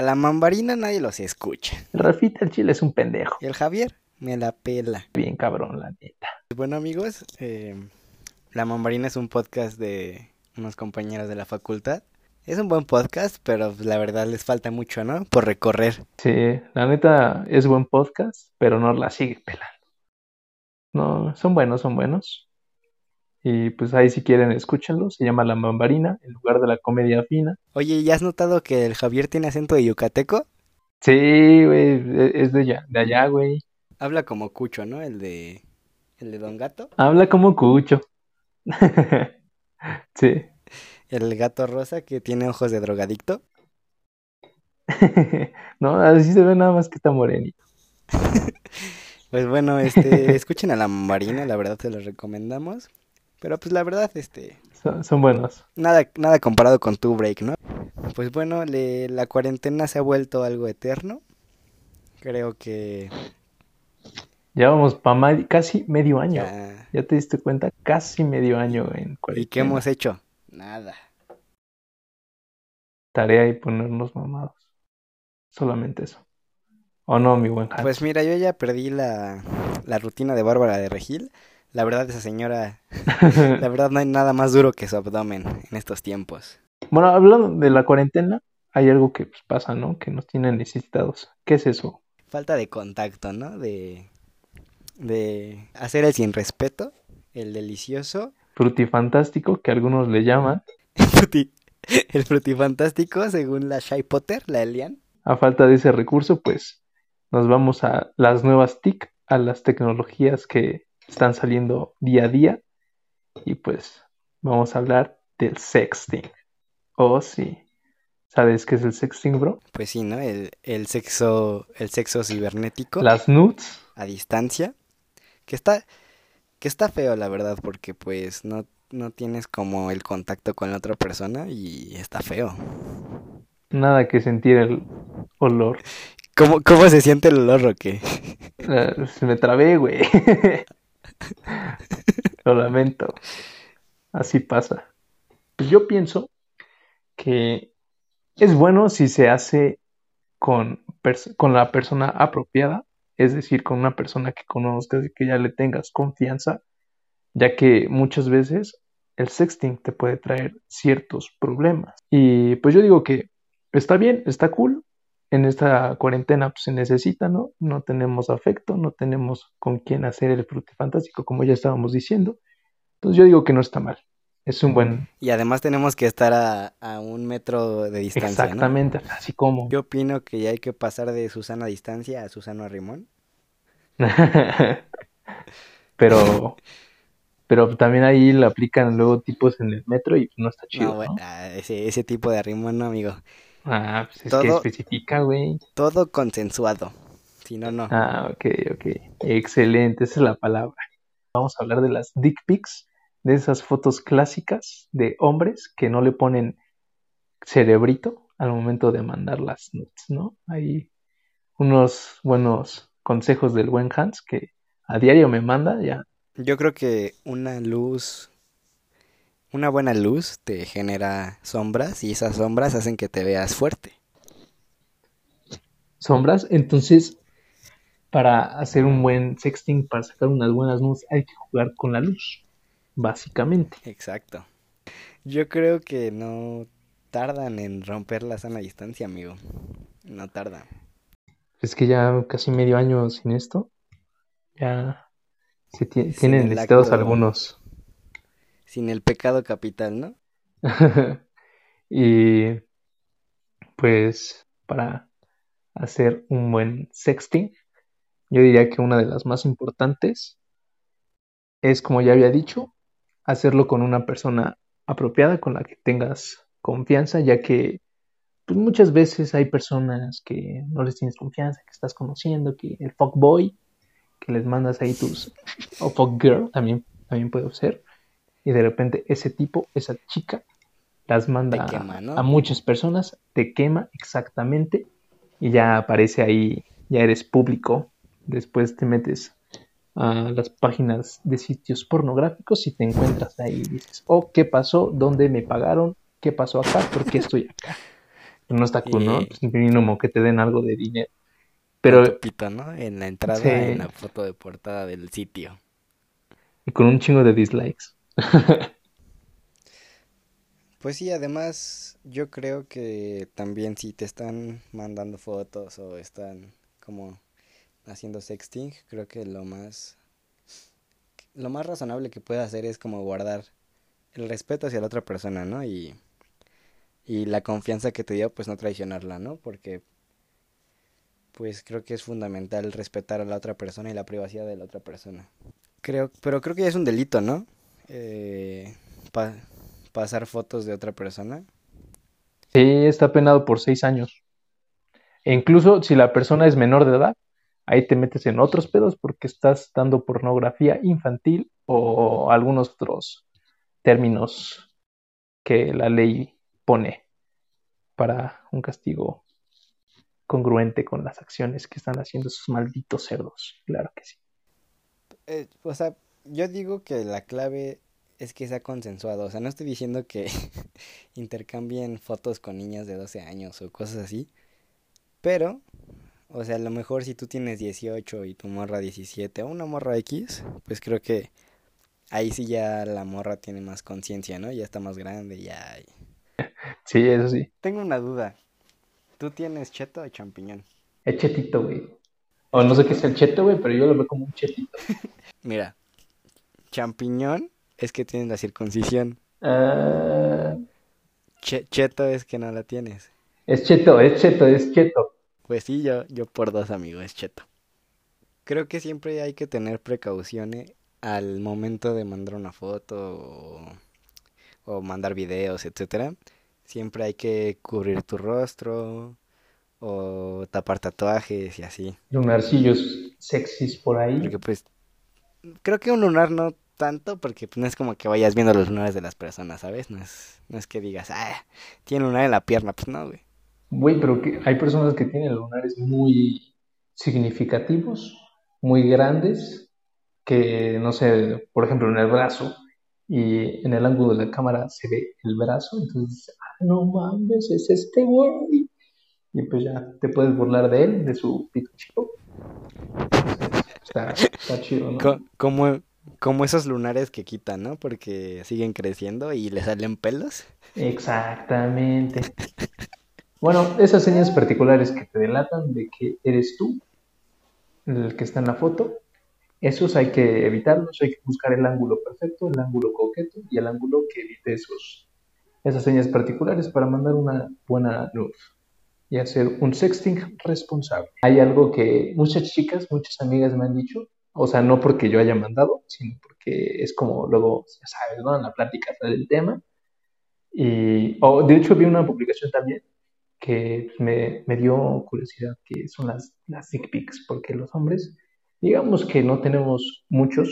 A la mambarina nadie los escucha. El Rafita, el chile es un pendejo. Y el Javier me la pela. Bien cabrón, la neta. Bueno amigos, eh, La Mambarina es un podcast de unos compañeros de la facultad. Es un buen podcast, pero la verdad les falta mucho, ¿no? Por recorrer. Sí, la neta es buen podcast, pero no la sigue pelando. No, son buenos, son buenos. Y pues ahí si quieren escúchenlo, se llama La Mambarina, en lugar de la comedia fina. Oye, ¿ya has notado que el Javier tiene acento de yucateco? Sí, güey, e- es de allá, de allá, güey. Habla como Cucho, ¿no? El de el de Don Gato, Habla como cucho. Sí. el gato rosa que tiene ojos de drogadicto. No, así se ve nada más que está morenito. Pues bueno, este, escuchen a La Mambarina, la verdad se los recomendamos. Pero pues la verdad, este, Son, son buenos. nada, nada comparado con tu break, ¿no? Pues bueno, le- la cuarentena se ha vuelto algo eterno. Creo que Llevamos para casi medio año. ya... ¿Ya te diste cuenta? Casi medio año en ¿Y qué cuarentena. hemos hecho? Nada. Tarea y ponernos mamados. Solamente eso. ¿O no, mi buen Hans? Pues mira, yo ya perdí la, la rutina de Bárbara de Regil. La verdad, esa señora, la verdad no hay nada más duro que su abdomen en estos tiempos. Bueno, hablando de la cuarentena, hay algo que pues, pasa, ¿no? Que nos tiene necesitados. ¿Qué es eso? Falta de contacto, ¿no? De, de hacer el sin respeto, el delicioso, Frutifantástico, que algunos le llaman. el frutifantástico, según la Shy Potter, la Elian. A falta de ese recurso, pues nos vamos a las nuevas TIC, a las tecnologías que están saliendo día a día. Y pues vamos a hablar del sexting. Oh, sí. ¿Sabes qué es el sexting, bro? Pues sí, ¿no? El, el sexo, el sexo cibernético Las nudes. a distancia. Que está, que está feo, la verdad, porque pues no, no tienes como el contacto con la otra persona y está feo. Nada que sentir el olor. ¿Cómo, cómo se siente el olor, Roque? Eh, Se me trabé, güey. Lo lamento. Así pasa. Pues yo pienso que es bueno si se hace con, con la persona apropiada, es decir, con una persona que conozcas y que ya le tengas confianza, ya que muchas veces el sexting te puede traer ciertos problemas. Y pues yo digo que está bien, está cool. En esta cuarentena pues, se necesita, ¿no? No tenemos afecto, no tenemos con quién hacer el frutifantástico, como ya estábamos diciendo. Entonces yo digo que no está mal. Es un buen... Y además tenemos que estar a, a un metro de distancia, ¿no? Exactamente, así como... Yo opino que ya hay que pasar de Susana a distancia a Susano a Rimón. Pero... Pero también ahí le aplican luego tipos en el metro y no está chido, No, bueno, ¿no? ah, ese, ese tipo de Arrimón, no, amigo. Ah, pues es Todo- que especifica, güey. Todo consensuado. Si no, no. Ah, ok, ok. Excelente, esa es la palabra. Vamos a hablar de las dick pics, de esas fotos clásicas de hombres que no le ponen cerebrito al momento de mandar las nudes, ¿no? Hay unos buenos consejos del buen Hans que a diario me manda, ya. Yo creo que una luz, una buena luz te genera sombras y esas sombras hacen que te veas fuerte. Sombras, entonces para hacer un buen sexting, para sacar unas buenas nudes, hay que jugar con la luz, básicamente. Exacto. Yo creo que no tardan en romper la sana distancia, amigo. No tardan. Es que ya casi medio año sin esto, ya se tienen acto. algunos. Sin el pecado capital, ¿no? Y pues para hacer un buen sexting, yo diría que una de las más importantes es, como ya había dicho, hacerlo con una persona apropiada, con la que tengas confianza, ya que pues, muchas veces hay personas que no les tienes confianza, que estás conociendo, que el fuckboy, que les mandas ahí tus, o fuckgirl, también, también puede ser, y de repente ese tipo, esa chica, las manda Te quema, ¿no? a muchas personas, te quema exactamente, y ya aparece ahí, ya eres público, después te metes a las páginas de sitios pornográficos y te encuentras ahí y dices, oh, ¿qué pasó? ¿Dónde me pagaron? ¿Qué pasó acá? ¿Por qué estoy acá? No está cool, ¿no? Pues, mínimo que te den algo de dinero. Pero Con tu pito, ¿no? En la entrada, Sí. en la foto de portada del sitio. y con un chingo de dislikes. Pues sí, además yo creo que también si te están mandando fotos o están como haciendo sexting, creo que lo más lo más razonable que puedes hacer es como guardar el respeto hacia la otra persona, ¿no? Y y la confianza que te dio, pues no traicionarla, ¿no? Porque pues creo que es fundamental respetar a la otra persona y la privacidad de la otra persona. Creo, pero creo que ya es un delito, ¿no? Eh, pa- pasar fotos de otra persona. Sí, está penado por seis años. E incluso si la persona es menor de edad, ahí te metes en otros pedos porque estás dando pornografía infantil o algunos otros términos que la ley pone para un castigo congruente con las acciones que están haciendo esos malditos cerdos. Claro que sí. Eh, o sea, yo digo que la clave es que sea consensuado. O sea, no estoy diciendo que intercambien fotos con niñas de 12 años o cosas así. Pero, o sea, a lo mejor si tú tienes 18 y tu morra 17 o una morra X, pues creo que ahí sí ya la morra tiene más conciencia, ¿no? Ya está más grande, ya. Sí, eso sí. Tengo una duda. ¿Tú tienes cheto o champiñón? Es chetito, güey. O no sé qué es el cheto, güey, pero yo lo veo como un chetito. Mira, champiñón es que tienes la circuncisión. Che- cheto es que no la tienes. es cheto, es cheto, es cheto. Pues sí, yo, yo por dos amigos, es cheto. Creo que siempre hay que tener precauciones al momento de mandar una foto o, o mandar videos, etcétera. Siempre hay que cubrir tu rostro o tapar tatuajes y así. Lunarcillos sexys por ahí. Porque pues creo que un lunar no tanto porque pues, no es como que vayas viendo los lunares de las personas, ¿sabes? No es, no es que digas, ah, tiene lunar en la pierna, pues no, güey. Güey, pero que hay personas que tienen lunares muy significativos, muy grandes, que no sé, por ejemplo, en el brazo y en el ángulo de la cámara se ve el brazo, entonces ah, no mames, es este güey. Y pues ya te puedes burlar de él, de su pito chico. Está, está chido, ¿no? Co- como, como esos lunares que quitan, ¿no? Porque siguen creciendo y le salen pelos. Exactamente. Bueno, esas señas particulares que te delatan de que eres tú el que está en la foto, esos hay que evitarlos, hay que buscar el ángulo perfecto, el ángulo coqueto y el ángulo que evite esos, esas señas particulares para mandar una buena luz y hacer un sexting responsable. Hay algo que muchas chicas, muchas amigas me han dicho, o sea, no porque yo haya mandado, sino porque es como luego, ya sabes, ¿no? En la plática sale el tema. Y, o de hecho vi una publicación también que me, me dio curiosidad, que son las, las dick pics, porque los hombres, digamos que no tenemos muchos,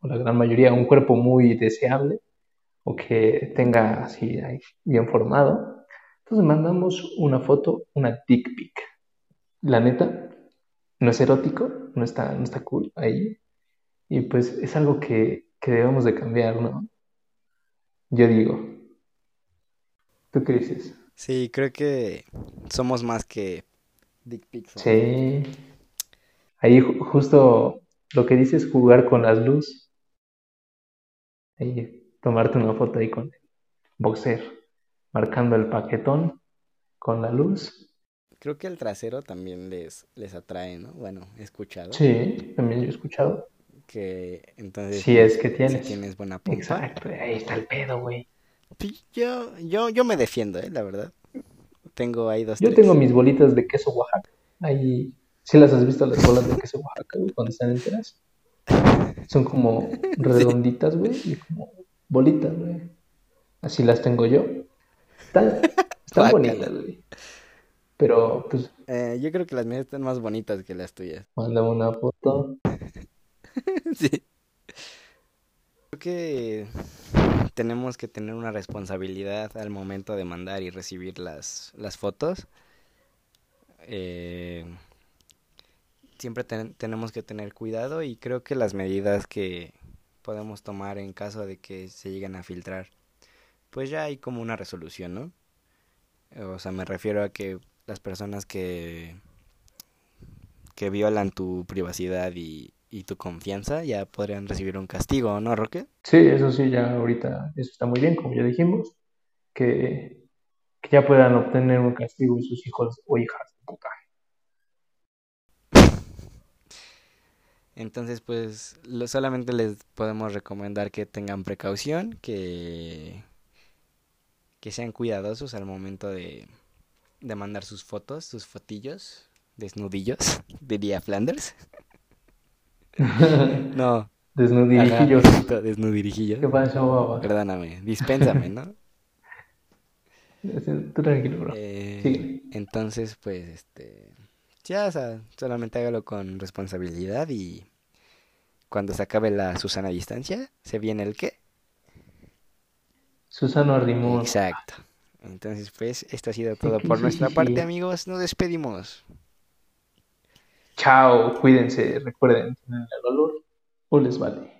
o la gran mayoría, un cuerpo muy deseable, o que tenga así bien formado. Entonces mandamos una foto, una dick pic. La neta, no es erótico, no está, no está cool ahí. Y pues es algo que, que debemos de cambiar, ¿no? Yo digo. ¿Tú qué dices? Sí, creo que somos más que dick pics. ¿no? Sí. Ahí ju- justo lo que dices, jugar con las luces. Ahí, tomarte una foto ahí con el boxer, marcando el paquetón con la luz. Creo que el trasero también les, les atrae, ¿no? Bueno, he escuchado Sí, también yo he escuchado. que entonces Si es que si tienes. tienes buena pompa. Exacto, ahí está el pedo, güey. Sí, yo, yo, yo me defiendo, ¿eh? La verdad. Tengo ahí dos, Yo tres. tengo mis bolitas de queso Oaxaca. Ahí, ¿sí las has visto las bolas de queso Oaxaca, güey, cuando están enteras? Son como redonditas, güey, y como bolitas, güey. Así las tengo yo. Están, bonitas, güey. Pero, pues, Eh, yo creo que las mías están más bonitas que las tuyas. mándame una foto. Sí. Creo que tenemos que tener una responsabilidad al momento de mandar y recibir las, las fotos. Eh, siempre ten- tenemos que tener cuidado y creo que las medidas que podemos tomar en caso de que se lleguen a filtrar, pues ya hay como una resolución, ¿no? O sea, me refiero a que las personas que, que violan tu privacidad y, y tu confianza ya podrían recibir un castigo, ¿no, Roque? Sí, eso sí, ya ahorita eso está muy bien, como ya dijimos, que, que ya puedan obtener un castigo sus hijos o hijas de puta. Entonces, pues lo, solamente les podemos recomendar que tengan precaución, que, que sean cuidadosos al momento de, de mandar sus fotos, sus fotillos, desnudillos, diría Flanders. no. Desnudirijillos. Ajá, desnudirijillos. ¿Qué pasó, baba? Perdóname, dispénsame, ¿no? Tú tranquilo, bro. Eh, entonces, pues, este, ya, o sea, solamente hágalo con responsabilidad y cuando se acabe la Susana distancia, se viene el qué. Susano Arrimón. Exacto. Entonces, pues, esto ha sido todo por nuestra parte, amigos. Nos despedimos. Chao, cuídense, recuerden, tienen el valor o les vale.